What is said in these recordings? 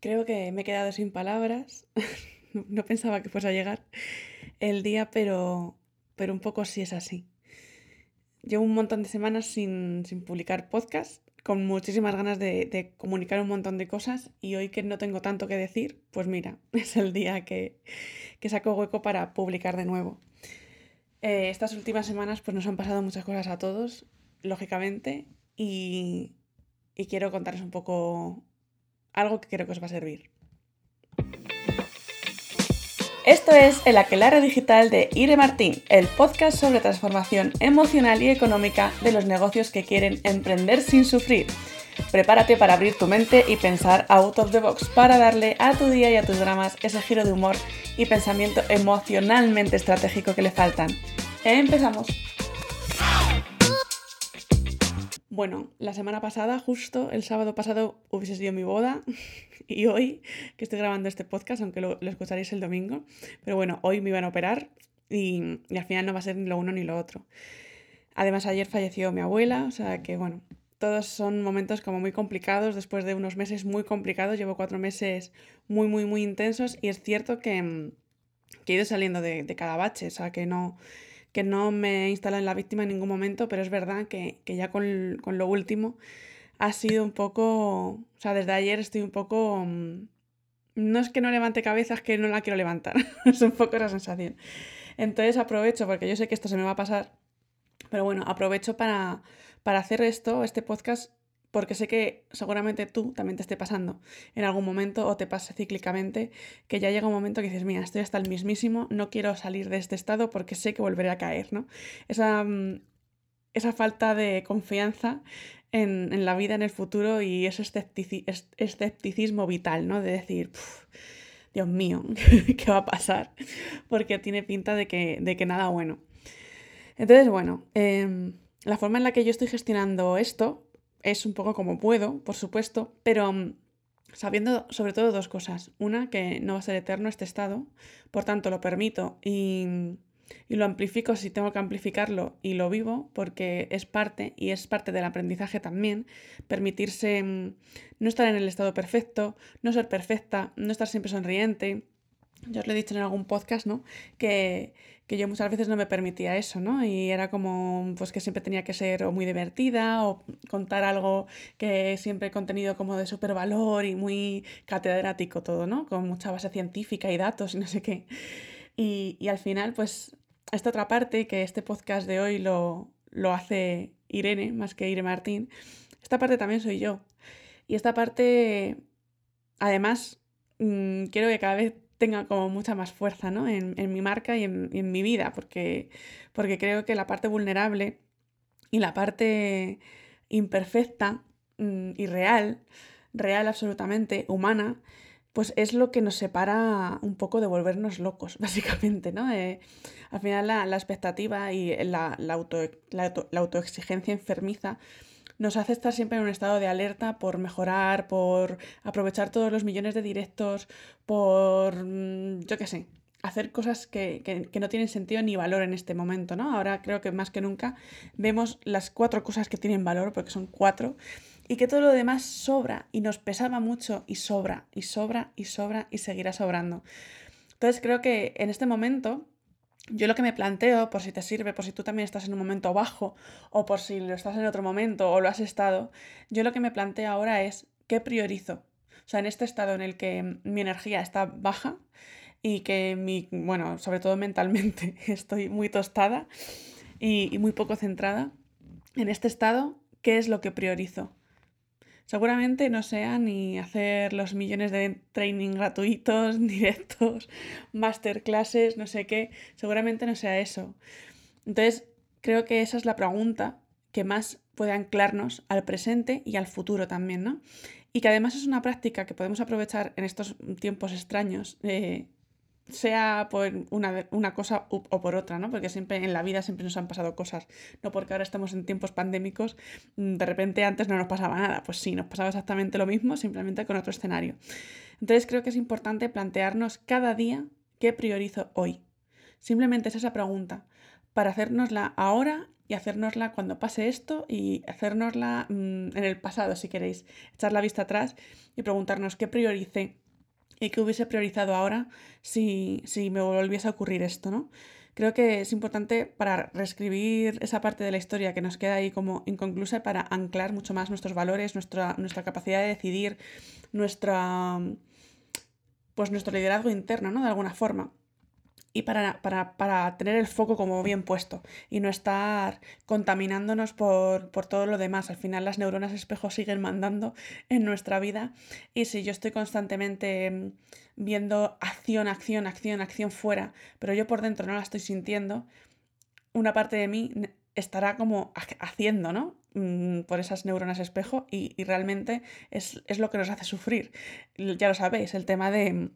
creo que me he quedado sin palabras. no pensaba que fuese a llegar el día, pero, pero un poco sí es así. Llevo un montón de semanas sin, publicar podcast, con muchísimas ganas de, comunicar un montón de cosas y hoy que no tengo tanto que decir, pues mira, es el día que, saco hueco para publicar de nuevo. Eh, estas últimas semanas pues nos han pasado muchas cosas a todos, lógicamente, y, y quiero contarles un poco algo que creo que os va a servir. Esto es El Aquelarre Digital de Ire Martín, el podcast sobre transformación emocional y económica de los negocios que quieren emprender sin sufrir. Prepárate para abrir tu mente y pensar out of the box para darle a tu día y a tus dramas ese giro de humor y pensamiento emocionalmente estratégico que le faltan. Empezamos. Bueno, la semana pasada, justo el sábado pasado, hubiese sido mi boda y hoy que estoy grabando este podcast, aunque lo, escucharéis el domingo, pero bueno, hoy me iban a operar y, al final no va a ser ni lo uno ni lo otro. Además, ayer falleció mi abuela, o sea que bueno, todos son momentos como muy complicados después de unos meses muy complicados. Llevo cuatro meses muy, muy, muy intensos y es cierto que, he ido saliendo de, de cada bache, o sea que no que no me instala en la víctima en ningún momento, pero es verdad que, ya con, lo último ha sido un poco, o sea, desde ayer estoy un poco, mm, no es que no levante cabeza, es que no la quiero levantar, es un poco esa sensación. Entonces aprovecho, porque yo sé que esto se me va a pasar, pero bueno, aprovecho para, para hacer esto, este podcast, porque sé que seguramente tú también te esté pasando en algún momento o te pase cíclicamente, que ya llega un momento que dices, mira, estoy hasta el mismísimo, no quiero salir de este estado porque sé que volveré a caer, ¿no? Esa, mm, esa falta de confianza en, la vida, en el futuro y ese escepticismo vital, ¿no? De decir, Dios mío, ¿qué va a pasar? Porque tiene pinta de que, de que nada bueno. Entonces, bueno, em, la forma en la que yo estoy gestionando esto es un poco como puedo, por supuesto, pero mm, sabiendo sobre todo dos cosas. Una, que no va a ser eterno este estado, por tanto lo permito y, lo amplifico si tengo que amplificarlo y lo vivo porque es parte y es parte del aprendizaje también, permitirse mm, no estar en el estado perfecto, no ser perfecta, no estar siempre sonriente. Yo os lo he dicho en algún podcast, ¿no? Que, que yo muchas veces no me permitía eso, ¿no? Y era como, pues que siempre tenía que ser o muy divertida o contar algo que siempre contenido como de súper valor y muy catedrático todo, ¿no? Con mucha base científica y datos y no sé qué. Y, y al final, pues, esta otra parte, que este podcast de hoy lo, lo hace Irene, más que Irene Martín, esta parte también soy yo. Y esta parte, además, mmm, quiero que cada vez tenga como mucha más fuerza ¿no? en, mi marca y en, mi vida, porque, creo que la parte vulnerable y la parte imperfecta mm, y real, real absolutamente, humana, pues es lo que nos separa un poco de volvernos locos, básicamente, ¿no? Eh, al final la, expectativa y la autoexigencia enfermiza nos hace estar siempre en un estado de alerta por mejorar, por aprovechar todos los millones de directos, por, mm, yo qué sé, hacer cosas que, no tienen sentido ni valor en este momento, ¿no? Ahora creo que más que nunca vemos las cuatro cosas que tienen valor, porque son cuatro, y que todo lo demás sobra y nos pesaba mucho y sobra, y sobra, y sobra, y seguirá sobrando. Entonces creo que en este momento yo lo que me planteo, por si te sirve, por si tú también estás en un momento bajo o por si lo estás en otro momento o lo has estado, yo lo que me planteo ahora es qué priorizo. O sea, en este estado en el que mi energía está baja y que mi, bueno, sobre todo mentalmente estoy muy tostada y, y muy poco centrada, en este estado, ¿qué es lo que priorizo? Seguramente no sea ni hacer los millones de training gratuitos, directos, masterclasses, no sé qué. Seguramente no sea eso. Entonces, creo que esa es la pregunta que más puede anclarnos al presente y al futuro también, ¿no? Y que además es una práctica que podemos aprovechar en estos tiempos extraños eh, sea por una, cosa o por otra, ¿no? Porque siempre en la vida siempre nos han pasado cosas. No porque ahora estamos en tiempos pandémicos, mm, de repente antes no nos pasaba nada. Pues sí, nos pasaba exactamente lo mismo, simplemente con otro escenario. Entonces creo que es importante plantearnos cada día qué priorizo hoy. Simplemente es esa pregunta, para hacernosla ahora y hacérnosla cuando pase esto y hacérnosla mm, en el pasado, si queréis. Echar la vista atrás y preguntarnos qué prioricé y qué hubiese priorizado ahora si, si me volviese a ocurrir esto, ¿no? Creo que es importante para reescribir esa parte de la historia que nos queda ahí como inconclusa para anclar mucho más nuestros valores, nuestra, nuestra capacidad de decidir, nuestra, pues nuestro liderazgo interno, ¿no? De alguna forma y para, para, tener el foco como bien puesto y no estar contaminándonos por, por, todo lo demás. Al final las neuronas espejo siguen mandando en nuestra vida y si yo estoy constantemente mm, viendo acción, acción, acción, acción fuera, pero yo por dentro no la estoy sintiendo, una parte de mí estará como haciendo, ¿no? Mm, por esas neuronas espejo y, y realmente es, es lo que nos hace sufrir. Ya lo sabéis, el tema de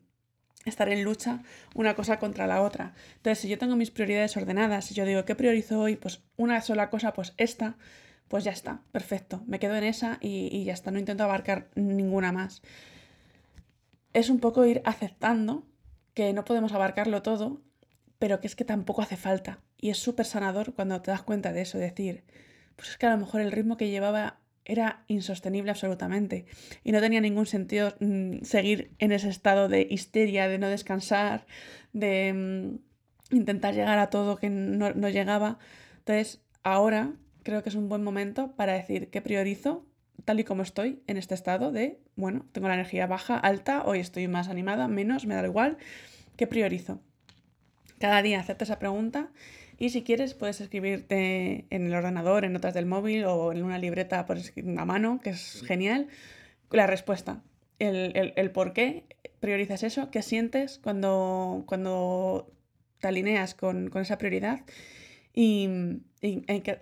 estar en lucha una cosa contra la otra. Entonces, si yo tengo mis prioridades ordenadas, si yo digo, ¿qué priorizo hoy? Pues una sola cosa, pues esta, pues ya está, perfecto. Me quedo en esa y, ya está, no intento abarcar ninguna más. Es un poco ir aceptando que no podemos abarcarlo todo, pero que es que tampoco hace falta. Y es súper sanador cuando te das cuenta de eso, decir, pues es que a lo mejor el ritmo que llevaba era insostenible absolutamente y no tenía ningún sentido mm, seguir en ese estado de histeria, de no descansar, de mm, intentar llegar a todo que no, no, llegaba. Entonces, ahora creo que es un buen momento para decir que priorizo tal y como estoy en este estado de, bueno, tengo la energía baja, alta, hoy estoy más animada, menos, me da igual, ¿qué priorizo? Cada día hacerte esa pregunta y si quieres, puedes escribirte en el ordenador, en notas del móvil o en una libreta por a mano, que es genial, la respuesta. El, por qué priorizas eso, qué sientes cuando, cuando te alineas con, esa prioridad y,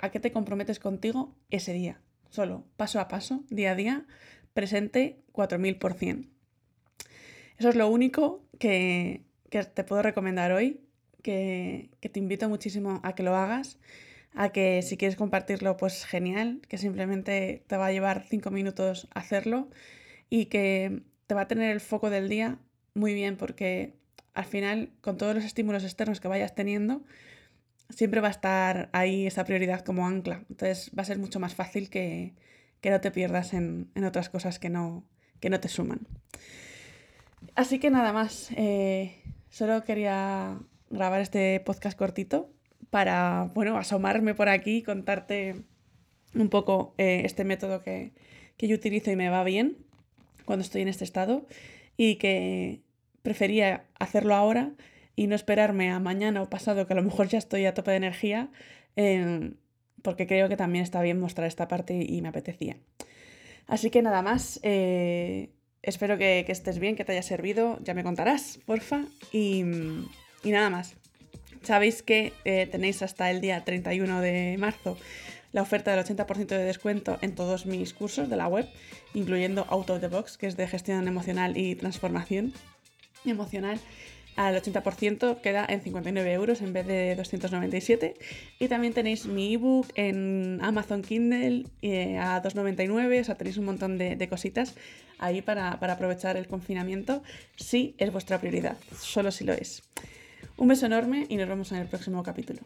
a qué te comprometes contigo ese día. Solo, paso a paso, día a día, presente 4000%. Eso es lo único que, que te puedo recomendar hoy que, te invito muchísimo a que lo hagas, a que si quieres compartirlo, pues genial, que simplemente te va a llevar cinco minutos hacerlo y que te va a tener el foco del día muy bien porque al final con todos los estímulos externos que vayas teniendo, siempre va a estar ahí esa prioridad como ancla. Entonces va a ser mucho más fácil que, no te pierdas en, otras cosas que no, que no te suman. Así que nada más, eh, solo quería grabar este podcast cortito para, bueno, asomarme por aquí y contarte un poco eh, este método que, yo utilizo y me va bien cuando estoy en este estado y que prefería hacerlo ahora y no esperarme a mañana o pasado, que a lo mejor ya estoy a tope de energía, em, porque creo que también está bien mostrar esta parte y me apetecía. Así que nada más, eh, espero que, que, estés bien, que te haya servido, ya me contarás, porfa, y, y nada más. Sabéis que eh, tenéis hasta el día 31 de marzo la oferta del 80% de descuento en todos mis cursos de la web, incluyendo Out of the Box, que es de gestión emocional y transformación emocional. Al 80% queda en 59 euros en vez de 297. Y también tenéis mi ebook en Amazon Kindle eh, a 2,99. O sea, tenéis un montón de, cositas ahí para, para aprovechar el confinamiento si es vuestra prioridad, solo si lo es. Un beso enorme y nos vemos en el próximo capítulo.